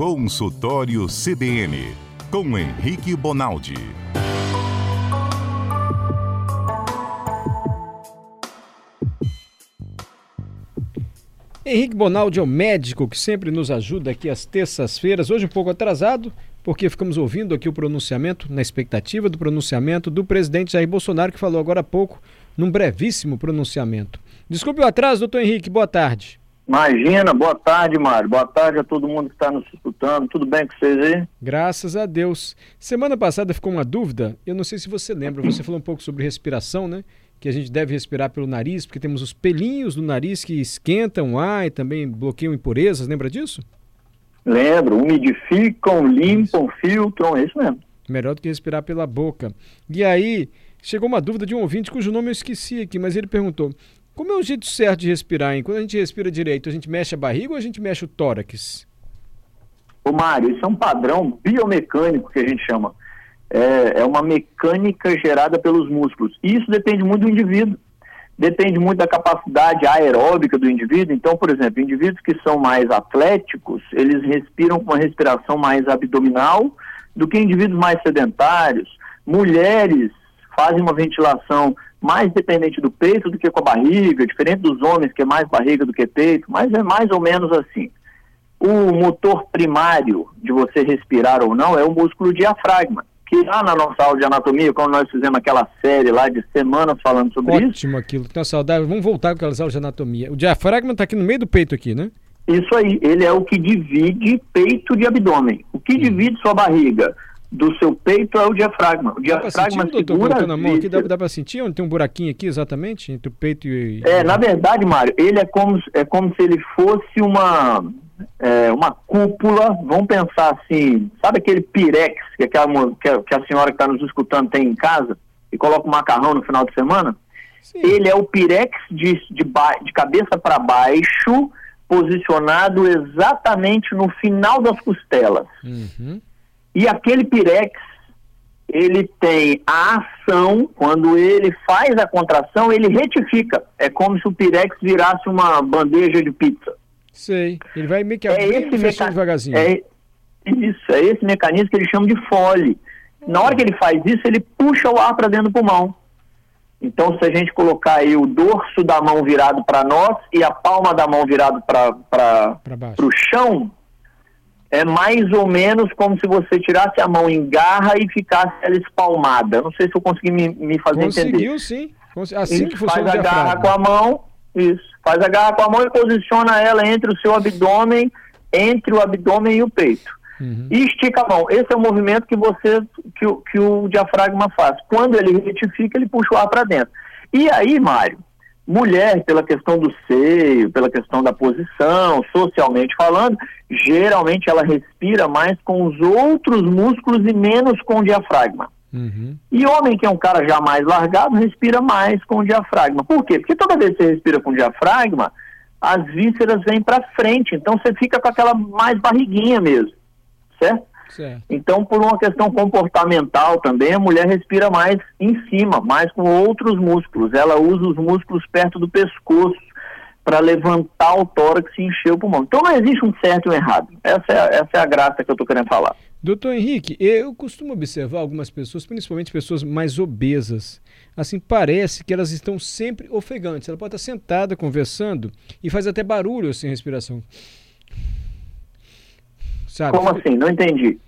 Consultório CBN, com Henrique Bonaldi. Henrique Bonaldi é o médico que sempre nos ajuda aqui às terças-feiras, hoje um pouco atrasado, porque ficamos ouvindo aqui o pronunciamento, na expectativa do pronunciamento do presidente Jair Bolsonaro, que falou agora há pouco, num brevíssimo pronunciamento. Desculpe o atraso, doutor Henrique, boa tarde. Imagina, boa tarde, Mário. Boa tarde a todo mundo que está nos escutando. Tudo bem com vocês aí? Graças a Deus. Semana passada ficou uma dúvida, eu não sei se você lembra, você falou um pouco sobre respiração, né? que a gente deve respirar pelo nariz, porque temos os pelinhos do nariz que esquentam o ar e também bloqueiam impurezas, lembra disso? Lembro, umidificam, limpam, isso. filtram, é isso mesmo. Melhor do que respirar pela boca. E aí, chegou uma dúvida de um ouvinte cujo nome eu esqueci aqui, mas ele perguntou: como é o jeito certo de respirar, hein? Quando a gente respira direito, a gente mexe a barriga ou a gente mexe o tórax? Ô Mário, isso é um padrão biomecânico que a gente chama é, é uma mecânica gerada pelos músculos. E isso depende muito do indivíduo. Depende muito da capacidade aeróbica do indivíduo. Então, por exemplo, indivíduos que são mais atléticos, eles respiram com uma respiração mais abdominal do que indivíduos mais sedentários. Mulheres fazem uma ventilação mais dependente do peito do que com a barriga, diferente dos homens, que é mais barriga do que peito, mas é mais ou menos assim. O motor primário de você respirar ou não é o músculo diafragma que lá na nossa aula de anatomia, quando nós fizemos aquela série lá de semanas falando sobre Ótimo isso. Ótimo aquilo, que tá saudável. Vamos voltar com aquelas aulas de anatomia. O diafragma está aqui no meio do peito aqui, né? Isso aí, ele é o que divide peito de abdômen. O que hum. divide sua barriga do seu peito é o diafragma. O diafragma dá sentir, doutor, na mão aqui, dá, dá para sentir onde tem um buraquinho aqui exatamente entre o peito e... É, na verdade, Mário, ele é como, é como se ele fosse uma é, uma cúpula, vamos pensar assim, sabe aquele pirex que, aquela, que, a, que a senhora que está nos escutando tem em casa e coloca o macarrão no final de semana? Sim. Ele é o pirex de, de, de cabeça para baixo, posicionado exatamente no final das costelas. Uhum. E aquele pirex, ele tem a ação, quando ele faz a contração, ele retifica. É como se o pirex virasse uma bandeja de pizza. Sei. Ele vai meio que é esse meca... devagarzinho. É isso, é esse mecanismo que ele chama de fole. Na hora que ele faz isso, ele puxa o ar para dentro do pulmão. Então, se a gente colocar aí o dorso da mão virado para nós e a palma da mão virado para o chão, é mais ou menos como se você tirasse a mão em garra e ficasse ela espalmada. Não sei se eu consegui me, me fazer Conseguiu, entender. Conseguiu, sim. Assim que funciona faz a garra com a mão, isso. Faz a garra com a mão e posiciona ela entre o seu abdômen, entre o abdômen e o peito. Uhum. E estica a mão. Esse é o movimento que você, que, que o diafragma faz. Quando ele retifica, ele puxa o ar para dentro. E aí, Mário, mulher, pela questão do seio, pela questão da posição, socialmente falando, geralmente ela respira mais com os outros músculos e menos com o diafragma. Uhum. E homem que é um cara já mais largado, respira mais com o diafragma. Por quê? Porque toda vez que você respira com o diafragma, as vísceras vêm para frente, então você fica com aquela mais barriguinha mesmo, certo? Certo? Então, por uma questão comportamental também, a mulher respira mais em cima, mais com outros músculos. Ela usa os músculos perto do pescoço para levantar o tórax e encher o pulmão. Então não existe um certo e um errado. Essa é, essa é a graça que eu estou querendo falar. Doutor Henrique, eu costumo observar algumas pessoas, principalmente pessoas mais obesas. Assim, parece que elas estão sempre ofegantes. Ela pode estar sentada conversando e faz até barulho sem respiração. Sabe? Como assim? Não entendi.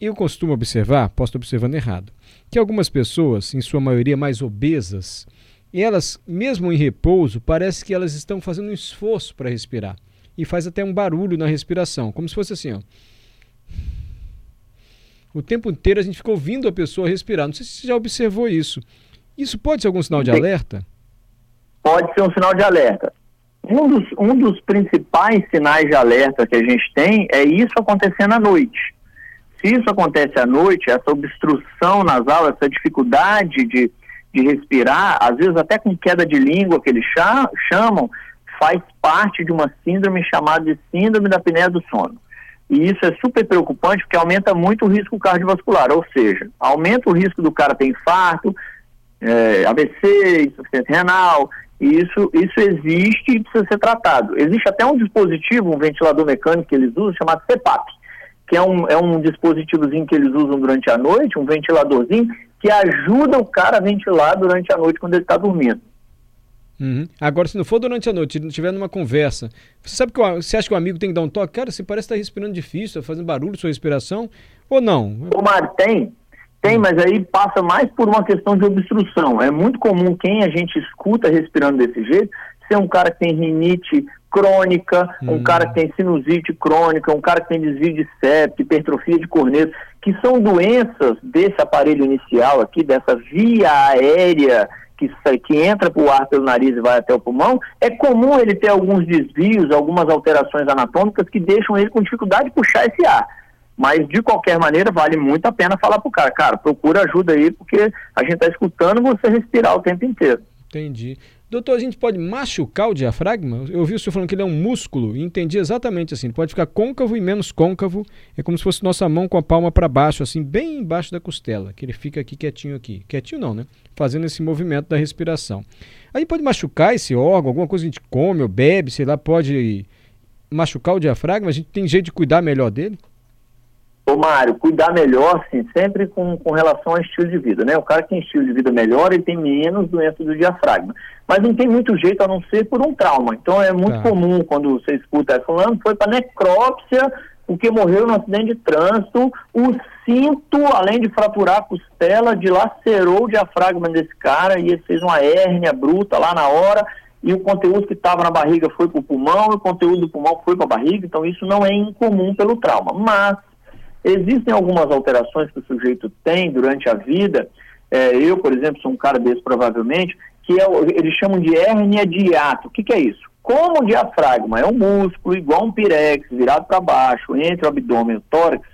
Eu costumo observar, posso estar observando errado, que algumas pessoas, em sua maioria mais obesas, elas, mesmo em repouso, parece que elas estão fazendo um esforço para respirar. E faz até um barulho na respiração, como se fosse assim, ó. O tempo inteiro a gente fica ouvindo a pessoa respirar. Não sei se você já observou isso. Isso pode ser algum sinal de alerta? Pode ser um sinal de alerta. Um dos, um dos principais sinais de alerta que a gente tem é isso acontecendo à noite. Se isso acontece à noite, essa obstrução nasal, essa dificuldade de, de respirar, às vezes até com queda de língua que eles chamam, faz parte de uma síndrome chamada de síndrome da apneia do sono. E isso é super preocupante porque aumenta muito o risco cardiovascular, ou seja, aumenta o risco do cara ter infarto, é, AVC, insuficiência renal, isso, isso existe e precisa ser tratado. Existe até um dispositivo, um ventilador mecânico que eles usam, chamado CPAP. que é um, é um dispositivozinho que eles usam durante a noite, um ventiladorzinho, que ajuda o cara a ventilar durante a noite quando ele está dormindo. Uhum. Agora, se não for durante a noite, se não estiver numa conversa, você sabe que você acha que o amigo tem que dar um toque? Cara, você parece estar respirando difícil, tá fazendo barulho sua respiração, ou não? Ô, Mário, tem. Tem, mas aí passa mais por uma questão de obstrução. É muito comum quem a gente escuta respirando desse jeito ser um cara que tem rinite crônica, um hum. cara que tem sinusite crônica, um cara que tem desvio de septo, hipertrofia de corneto, que são doenças desse aparelho inicial aqui, dessa via aérea que, que entra para o ar pelo nariz e vai até o pulmão, é comum ele ter alguns desvios, algumas alterações anatômicas que deixam ele com dificuldade de puxar esse ar. Mas, de qualquer maneira, vale muito a pena falar para o cara, cara, procura ajuda aí, porque a gente está escutando você respirar o tempo inteiro. Entendi. Doutor, a gente pode machucar o diafragma? Eu ouvi o senhor falando que ele é um músculo e entendi exatamente assim. Pode ficar côncavo e menos côncavo. É como se fosse nossa mão com a palma para baixo, assim, bem embaixo da costela, que ele fica aqui quietinho aqui. Quietinho não, né? Fazendo esse movimento da respiração. A gente pode machucar esse órgão, alguma coisa que a gente come ou bebe, sei lá, pode machucar o diafragma? A gente tem jeito de cuidar melhor dele? Ô Mário, cuidar melhor, sim, sempre com, com relação ao estilo de vida, né? O cara que tem estilo de vida melhor, ele tem menos doença do diafragma. Mas não tem muito jeito a não ser por um trauma. Então é muito tá. comum quando você escuta, falando, foi para necrópsia, porque morreu no acidente de trânsito, o cinto, além de fraturar a costela, dilacerou o diafragma desse cara e ele fez uma hérnia bruta lá na hora, e o conteúdo que estava na barriga foi para o pulmão, e o conteúdo do pulmão foi para a barriga, então isso não é incomum pelo trauma. Mas Existem algumas alterações que o sujeito tem durante a vida. É, eu, por exemplo, sou um cara desse provavelmente, que é, eles chamam de hérnia de hiato. O que, que é isso? Como o diafragma é um músculo igual um pirex, virado para baixo, entre o abdômen e o tórax,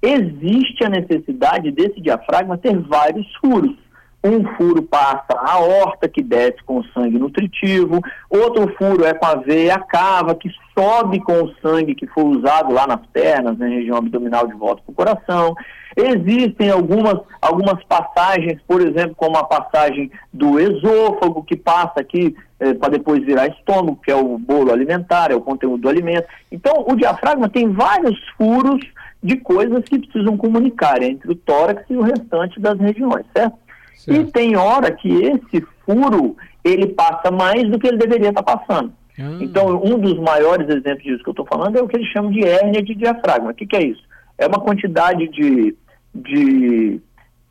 existe a necessidade desse diafragma ter vários furos. Um furo passa a horta, que desce com o sangue nutritivo, outro furo é com a veia cava, que sobe com o sangue que foi usado lá nas pernas, na região abdominal de volta para o coração. Existem algumas, algumas passagens, por exemplo, como a passagem do esôfago, que passa aqui eh, para depois virar estômago, que é o bolo alimentar, é o conteúdo do alimento. Então, o diafragma tem vários furos de coisas que precisam comunicar entre o tórax e o restante das regiões, certo? Certo. E tem hora que esse furo ele passa mais do que ele deveria estar tá passando. Ah. Então, um dos maiores exemplos disso que eu estou falando é o que eles chamam de hérnia de diafragma. O que, que é isso? É uma quantidade de, de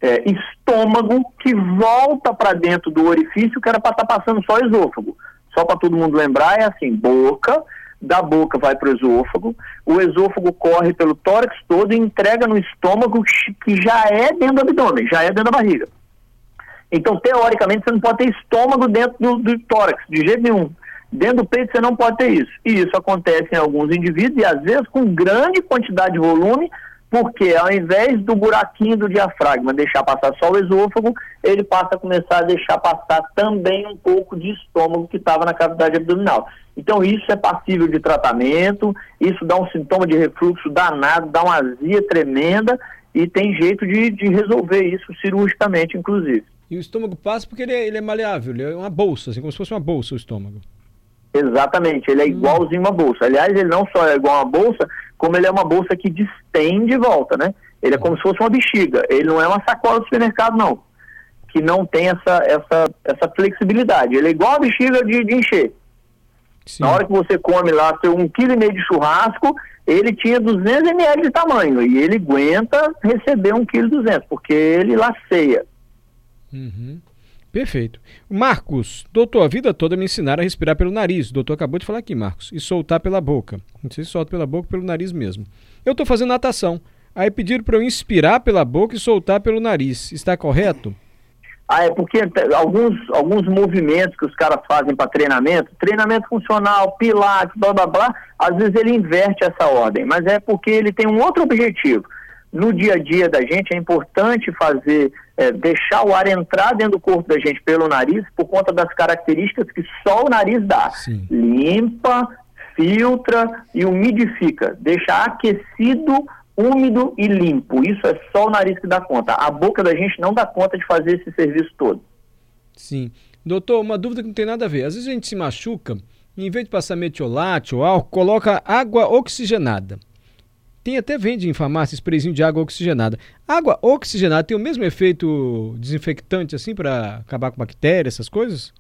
é, estômago que volta para dentro do orifício que era para estar tá passando só esôfago. Só para todo mundo lembrar, é assim: boca, da boca vai para o esôfago, o esôfago corre pelo tórax todo e entrega no estômago que já é dentro do abdômen, já é dentro da barriga. Então, teoricamente, você não pode ter estômago dentro do, do tórax, de jeito nenhum. Dentro do peito você não pode ter isso. E isso acontece em alguns indivíduos e às vezes com grande quantidade de volume, porque ao invés do buraquinho do diafragma deixar passar só o esôfago, ele passa a começar a deixar passar também um pouco de estômago que estava na cavidade abdominal. Então isso é passível de tratamento, isso dá um sintoma de refluxo danado, dá uma azia tremenda e tem jeito de, de resolver isso cirurgicamente, inclusive. E o estômago passa porque ele é, ele é maleável, ele é uma bolsa, assim, como se fosse uma bolsa o estômago. Exatamente, ele é hum. igualzinho uma bolsa. Aliás, ele não só é igual uma bolsa, como ele é uma bolsa que distende e volta, né? Ele é como se fosse uma bexiga. Ele não é uma sacola do supermercado, não. Que não tem essa, essa, essa flexibilidade. Ele é igual a bexiga de, de encher. Sim. Na hora que você come lá seu um quilo e meio de churrasco, ele tinha 200 ml de tamanho e ele aguenta receber um quilo 200, porque ele laceia. Uhum. Perfeito. Marcos, doutor, a vida toda me ensinaram a respirar pelo nariz. O doutor acabou de falar aqui, Marcos. E soltar pela boca. Não sei se solta pela boca pelo nariz mesmo. Eu estou fazendo natação. Aí pediram para eu inspirar pela boca e soltar pelo nariz. Está correto? Ah, é porque alguns, alguns movimentos que os caras fazem para treinamento, treinamento funcional, pilates, blá blá blá, às vezes ele inverte essa ordem, mas é porque ele tem um outro objetivo no dia a dia da gente é importante fazer, é, deixar o ar entrar dentro do corpo da gente pelo nariz, por conta das características que só o nariz dá. Sim. Limpa, filtra e umidifica. Deixa aquecido, úmido e limpo. Isso é só o nariz que dá conta. A boca da gente não dá conta de fazer esse serviço todo. Sim. Doutor, uma dúvida que não tem nada a ver. Às vezes a gente se machuca, em vez de passar metiolate ou álcool, coloca água oxigenada. Tem até vende em farmácia sprayzinho de água oxigenada. Água oxigenada tem o mesmo efeito desinfectante assim para acabar com bactérias, essas coisas?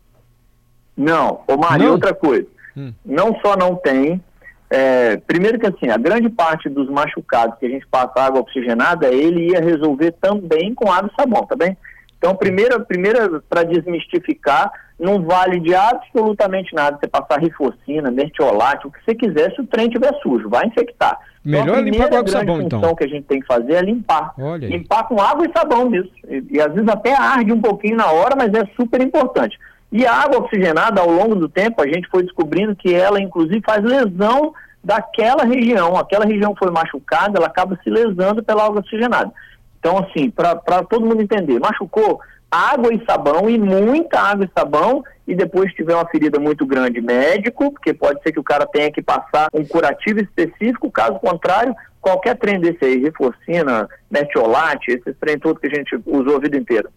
Não, ô Mário, outra coisa. Hum. Não só não tem, é, primeiro que assim, a grande parte dos machucados que a gente passa água oxigenada, ele ia resolver também com água e sabão, tá bem? Então, primeira, primeira para desmistificar, não vale de absolutamente nada você passar rifocina, mertiolate, o que você quiser, se o trem estiver sujo, vai infectar. Melhor então, limpar com água e sabão, então. A função que a gente tem que fazer é limpar. Olha limpar com água e sabão mesmo. E, e, às vezes até arde um pouquinho na hora, mas é super importante. E a água oxigenada, ao longo do tempo, a gente foi descobrindo que ela, inclusive, faz lesão daquela região. Aquela região foi machucada, ela acaba se lesando pela água oxigenada. Então, assim, para todo mundo entender, machucou água e sabão e muita água e sabão e depois tiver uma ferida muito grande, médico, porque pode ser que o cara tenha que passar um curativo específico, caso contrário, qualquer trem desse aí, reforcina, metiolate, esses trem todos que a gente usou a vida inteira.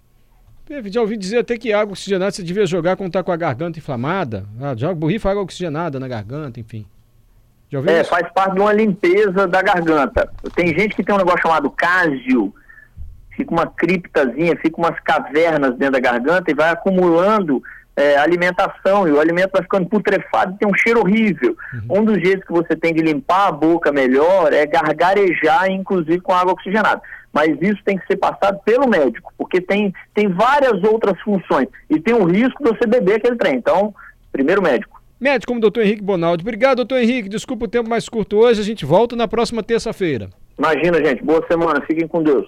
Já ouvi dizer até que água oxigenada você devia jogar quando está com a garganta inflamada. Ah, joga borrifa água oxigenada na garganta, enfim. é, isso? faz parte de uma limpeza da garganta. Tem gente que tem um negócio chamado cásio, fica uma criptazinha, fica umas cavernas dentro da garganta e vai acumulando é, alimentação e o alimento vai ficando putrefado e tem um cheiro horrível. Uhum. Um dos jeitos que você tem de limpar a boca melhor é gargarejar, inclusive com água oxigenada. Mas isso tem que ser passado pelo médico, porque tem, tem várias outras funções e tem o risco de você beber aquele trem. Então, primeiro médico. Médico como o doutor Henrique Bonaldi. Obrigado, doutor Henrique. Desculpa o tempo mais curto hoje. A gente volta na próxima terça-feira. Imagina, gente. Boa semana. Fiquem com Deus.